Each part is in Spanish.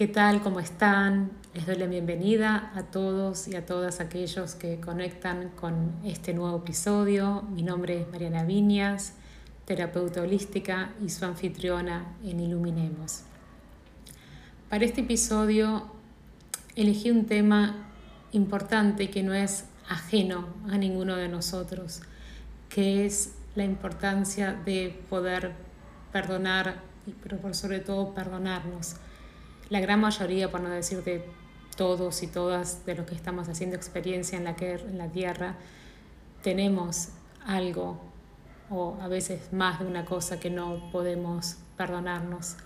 ¿Qué tal? ¿Cómo están? Les doy la bienvenida a todos y a todas aquellos que conectan con este nuevo episodio. Mi nombre es Mariana Viñas, terapeuta holística y su anfitriona en Iluminemos. Para este episodio elegí un tema importante que no es ajeno a ninguno de nosotros, que es la importancia de poder perdonar, pero por sobre todo perdonarnos la gran mayoría, por no decir de todos y todas de los que estamos haciendo experiencia en la, en la Tierra, tenemos algo o a veces más de una cosa que no podemos perdonarnos.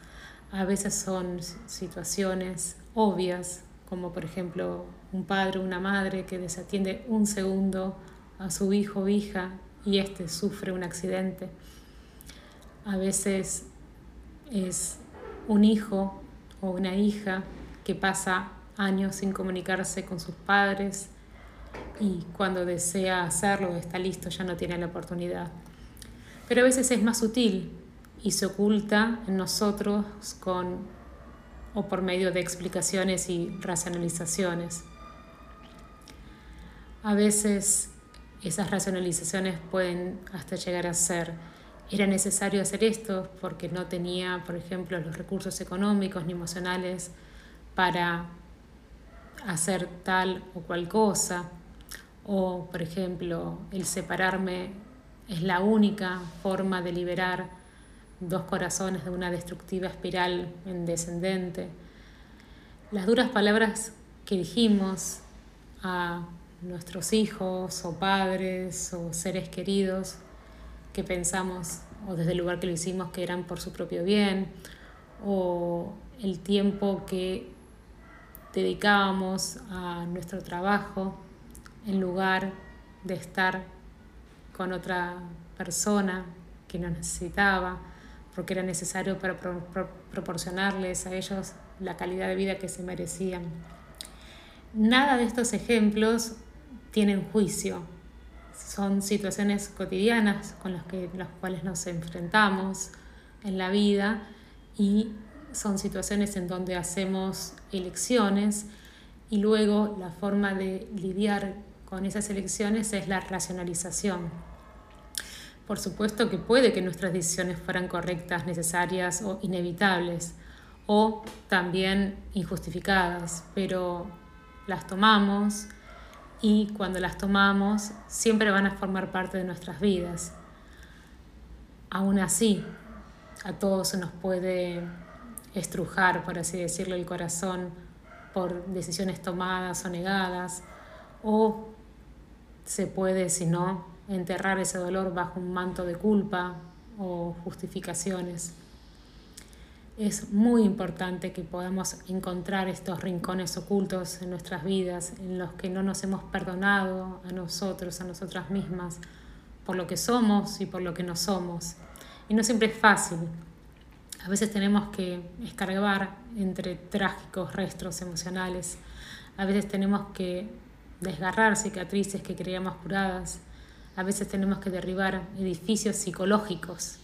A veces son situaciones obvias, como por ejemplo un padre o una madre que desatiende un segundo a su hijo o hija y éste sufre un accidente. A veces es un hijo o una hija que pasa años sin comunicarse con sus padres y cuando desea hacerlo, está listo, ya no tiene la oportunidad. Pero a veces es más sutil y se oculta en nosotros con o por medio de explicaciones y racionalizaciones. A veces esas racionalizaciones pueden hasta llegar a ser era necesario hacer esto porque no tenía, por ejemplo, los recursos económicos ni emocionales para hacer tal o cual cosa. O, por ejemplo, el separarme es la única forma de liberar dos corazones de una destructiva espiral en descendente. Las duras palabras que dijimos a nuestros hijos o padres o seres queridos que pensamos o desde el lugar que lo hicimos que eran por su propio bien o el tiempo que dedicábamos a nuestro trabajo en lugar de estar con otra persona que nos necesitaba porque era necesario para proporcionarles a ellos la calidad de vida que se merecían. Nada de estos ejemplos tienen juicio, son situaciones cotidianas con las, que, las cuales nos enfrentamos en la vida y son situaciones en donde hacemos elecciones y luego la forma de lidiar con esas elecciones es la racionalización. Por supuesto que puede que nuestras decisiones fueran correctas, necesarias o inevitables, o también injustificadas, pero las tomamos, y cuando las tomamos siempre van a formar parte de nuestras vidas. Aún así, a todos se nos puede estrujar, por así decirlo, el corazón por decisiones tomadas o negadas, o se puede, si no, enterrar ese dolor bajo un manto de culpa o justificaciones es muy importante que podamos encontrar estos rincones ocultos en nuestras vidas, en los que no nos hemos perdonado a nosotros, a nosotras mismas, por lo que somos y por lo que no somos. Y no siempre es fácil. A veces tenemos que escarbar entre trágicos restos emocionales. A veces tenemos que desgarrar cicatrices que creíamos curadas. A veces tenemos que derribar edificios psicológicos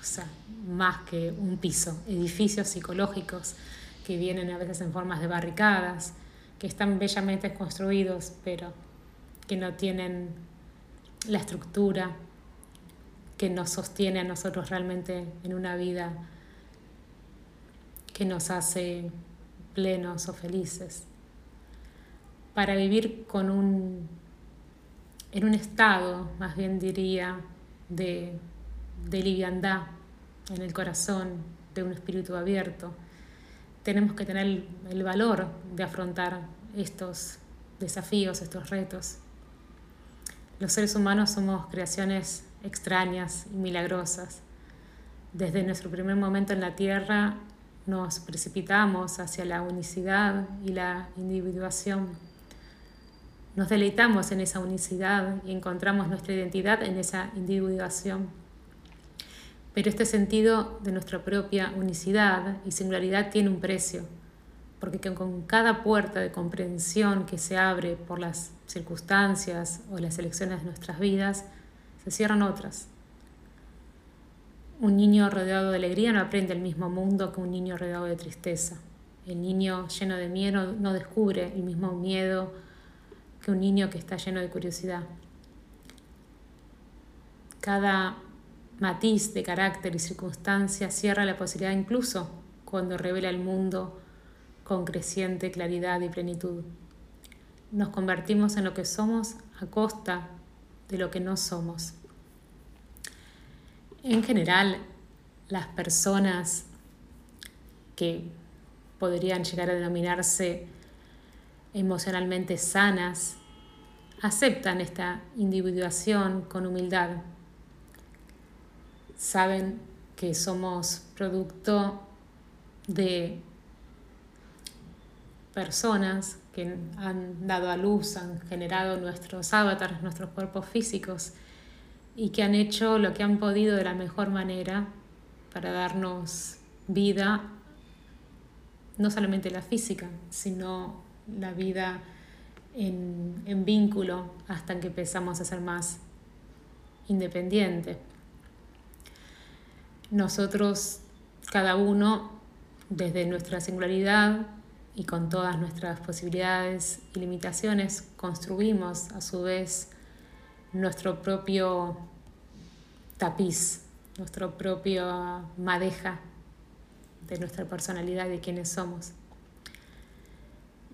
o sea, más que un piso, edificios psicológicos que vienen a veces en formas de barricadas, que están bellamente construidos, pero que no tienen la estructura que nos sostiene a nosotros realmente en una vida que nos hace plenos o felices. Para vivir con un, en un estado, más bien diría, de de liviandad en el corazón, de un espíritu abierto. Tenemos que tener el, valor de afrontar estos desafíos, estos retos. Los seres humanos somos creaciones extrañas y milagrosas. Desde nuestro primer momento en la Tierra nos precipitamos hacia la unicidad y la individuación. Nos deleitamos en esa unicidad y encontramos nuestra identidad en esa individuación. Pero este sentido de nuestra propia unicidad y singularidad tiene un precio, porque con cada puerta de comprensión que se abre por las circunstancias o las elecciones de nuestras vidas, se cierran otras. Un niño rodeado de alegría no aprende el mismo mundo que un niño rodeado de tristeza. El niño lleno de miedo no descubre el mismo miedo que un niño que está lleno de curiosidad. Cada matiz de carácter y circunstancia cierra la posibilidad incluso cuando revela el mundo con creciente claridad y plenitud. Nos convertimos en lo que somos a costa de lo que no somos. En general, las personas que podrían llegar a denominarse emocionalmente sanas aceptan esta individuación con humildad saben que somos producto de personas que han dado a luz, han generado nuestros avatars, nuestros cuerpos físicos y que han hecho lo que han podido de la mejor manera para darnos vida, no solamente la física, sino la vida en, en vínculo hasta que empezamos a ser más independientes nosotros, cada uno, desde nuestra singularidad y con todas nuestras posibilidades y limitaciones, construimos a su vez nuestro propio tapiz, nuestra propia madeja de nuestra personalidad y de quienes somos.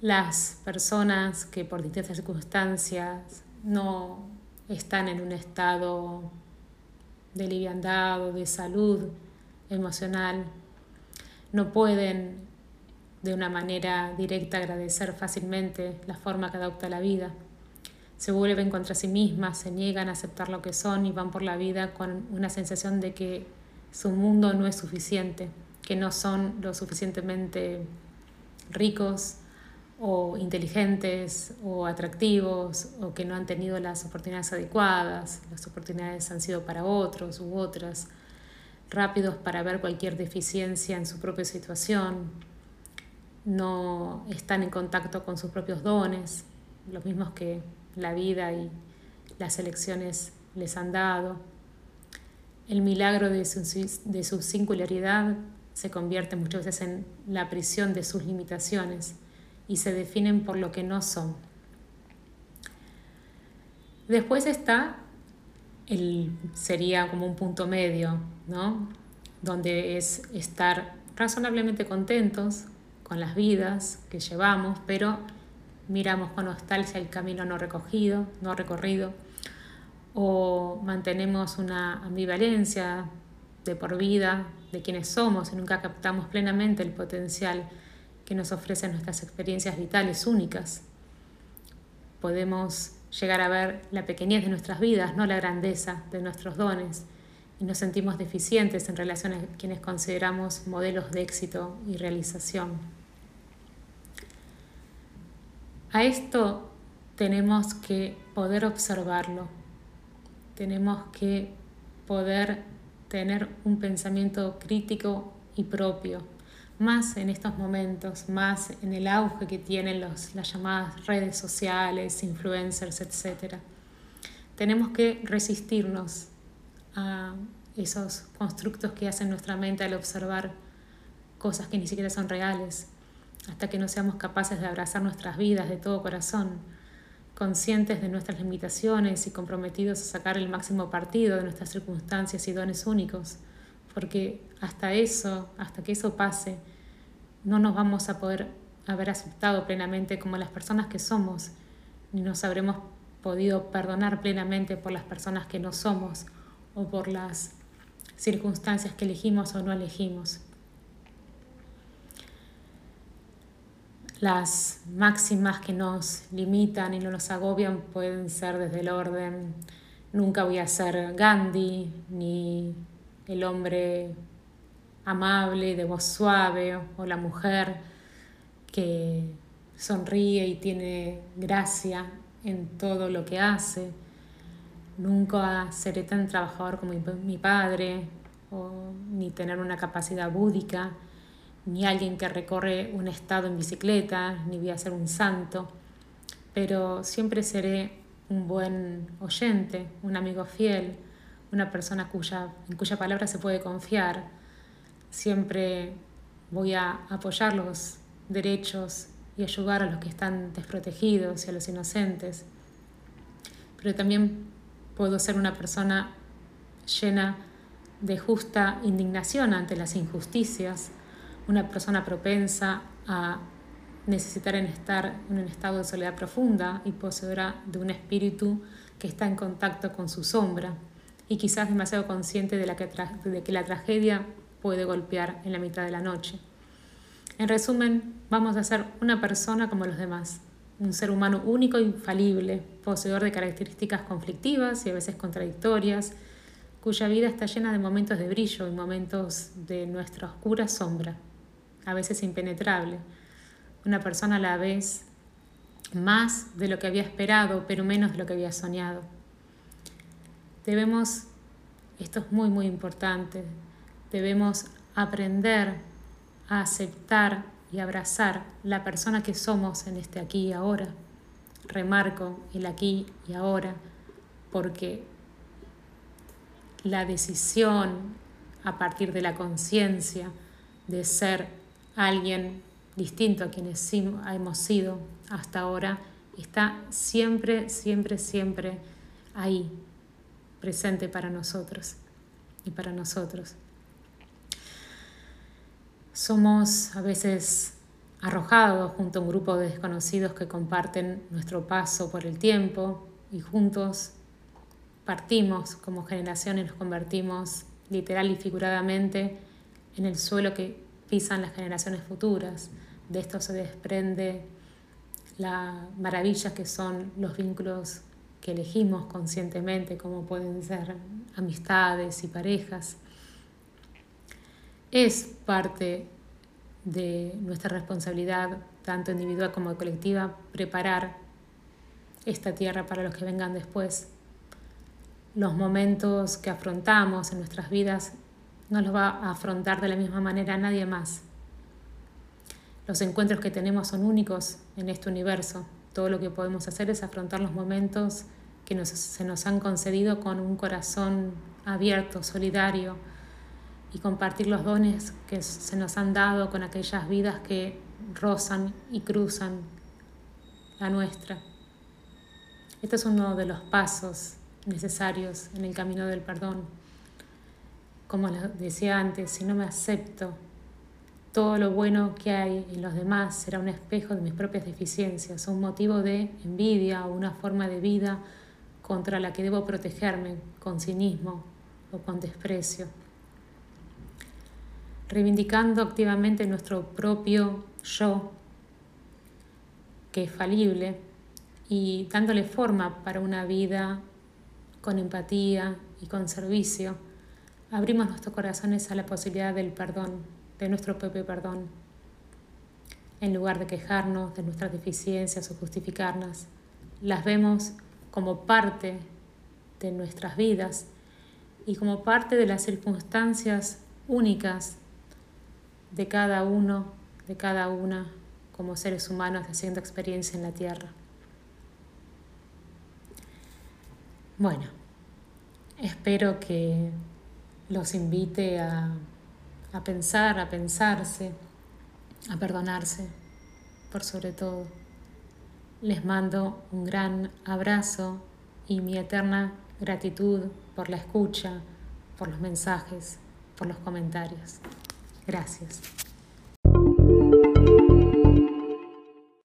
Las personas que por distintas circunstancias no están en un estado de liviandad o de salud emocional, no pueden de una manera directa agradecer fácilmente la forma que adopta la vida. Se vuelven contra sí mismas, se niegan a aceptar lo que son y van por la vida con una sensación de que su mundo no es suficiente, que no son lo suficientemente ricos o inteligentes o atractivos o que no han tenido las oportunidades adecuadas, las oportunidades han sido para otros u otras, rápidos para ver cualquier deficiencia en su propia situación, no están en contacto con sus propios dones, los mismos que la vida y las elecciones les han dado. El milagro de su, de su singularidad se convierte muchas veces en la prisión de sus limitaciones y se definen por lo que no son. Después está el, sería como un punto medio, ¿no? Donde es estar razonablemente contentos con las vidas que llevamos, pero miramos con nostalgia el camino no recogido, no recorrido, o mantenemos una ambivalencia de por vida de quienes somos y nunca captamos plenamente el potencial que nos ofrecen nuestras experiencias vitales únicas. Podemos llegar a ver la pequeñez de nuestras vidas, no la grandeza de nuestros dones, y nos sentimos deficientes en relación a quienes consideramos modelos de éxito y realización. A esto tenemos que poder observarlo, tenemos que poder tener un pensamiento crítico y propio más en estos momentos, más en el auge que tienen los, las llamadas redes sociales, influencers, etc. Tenemos que resistirnos a esos constructos que hacen nuestra mente al observar cosas que ni siquiera son reales, hasta que no seamos capaces de abrazar nuestras vidas de todo corazón, conscientes de nuestras limitaciones y comprometidos a sacar el máximo partido de nuestras circunstancias y dones únicos porque hasta eso, hasta que eso pase, no nos vamos a poder haber aceptado plenamente como las personas que somos, ni nos habremos podido perdonar plenamente por las personas que no somos o por las circunstancias que elegimos o no elegimos. Las máximas que nos limitan y no nos agobian pueden ser desde el orden, nunca voy a ser Gandhi, ni el hombre amable, de voz suave, o la mujer que sonríe y tiene gracia en todo lo que hace. Nunca seré tan trabajador como mi padre, o, ni tener una capacidad búdica, ni alguien que recorre un estado en bicicleta, ni voy a ser un santo, pero siempre seré un buen oyente, un amigo fiel, una persona cuya, en cuya palabra se puede confiar. Siempre voy a apoyar los derechos y ayudar a los que están desprotegidos y a los inocentes. Pero también puedo ser una persona llena de justa indignación ante las injusticias, una persona propensa a necesitar estar en un estado de soledad profunda y poseedora de un espíritu que está en contacto con su sombra y quizás demasiado consciente de, la que, de que la tragedia puede golpear en la mitad de la noche. En resumen, vamos a ser una persona como los demás, un ser humano único e infalible, poseedor de características conflictivas y a veces contradictorias, cuya vida está llena de momentos de brillo y momentos de nuestra oscura sombra, a veces impenetrable. Una persona a la vez más de lo que había esperado, pero menos de lo que había soñado. Debemos, esto es muy, muy importante, debemos aprender a aceptar y abrazar la persona que somos en este aquí y ahora. Remarco el aquí y ahora porque la decisión a partir de la conciencia de ser alguien distinto a quienes hemos sido hasta ahora está siempre, siempre, siempre ahí, presente para nosotros y para nosotros. Somos a veces arrojados junto a un grupo de desconocidos que comparten nuestro paso por el tiempo y juntos partimos como generación y nos convertimos literal y figuradamente en el suelo que pisan las generaciones futuras. De esto se desprende la maravilla que son los vínculos que elegimos conscientemente, como pueden ser amistades y parejas es parte de nuestra responsabilidad, tanto individual como colectiva, preparar esta tierra para los que vengan después. Los momentos que afrontamos en nuestras vidas no los va a afrontar de la misma manera nadie más. Los encuentros que tenemos son únicos en este universo. Todo lo que podemos hacer es afrontar los momentos que se nos han concedido con un corazón abierto, solidario, y compartir los dones que se nos han dado con aquellas vidas que rozan y cruzan la nuestra. Este es uno de los pasos necesarios en el camino del perdón. Como les decía antes, si no me acepto, todo lo bueno que hay en los demás será un espejo de mis propias deficiencias, un motivo de envidia o una forma de vida contra la que debo protegerme con cinismo o con desprecio reivindicando activamente nuestro propio yo, que es falible, y dándole forma para una vida con empatía y con servicio, abrimos nuestros corazones a la posibilidad del perdón, de nuestro propio perdón. En lugar de quejarnos de nuestras deficiencias o justificarlas, las vemos como parte de nuestras vidas y como parte de las circunstancias únicas de cada uno, de cada una, como seres humanos haciendo experiencia en la Tierra. Bueno, espero que los invite a, a pensar, a pensarse, a perdonarse, por sobre todo. Les mando un gran abrazo y mi eterna gratitud por la escucha, por los mensajes, por los comentarios. Gracias.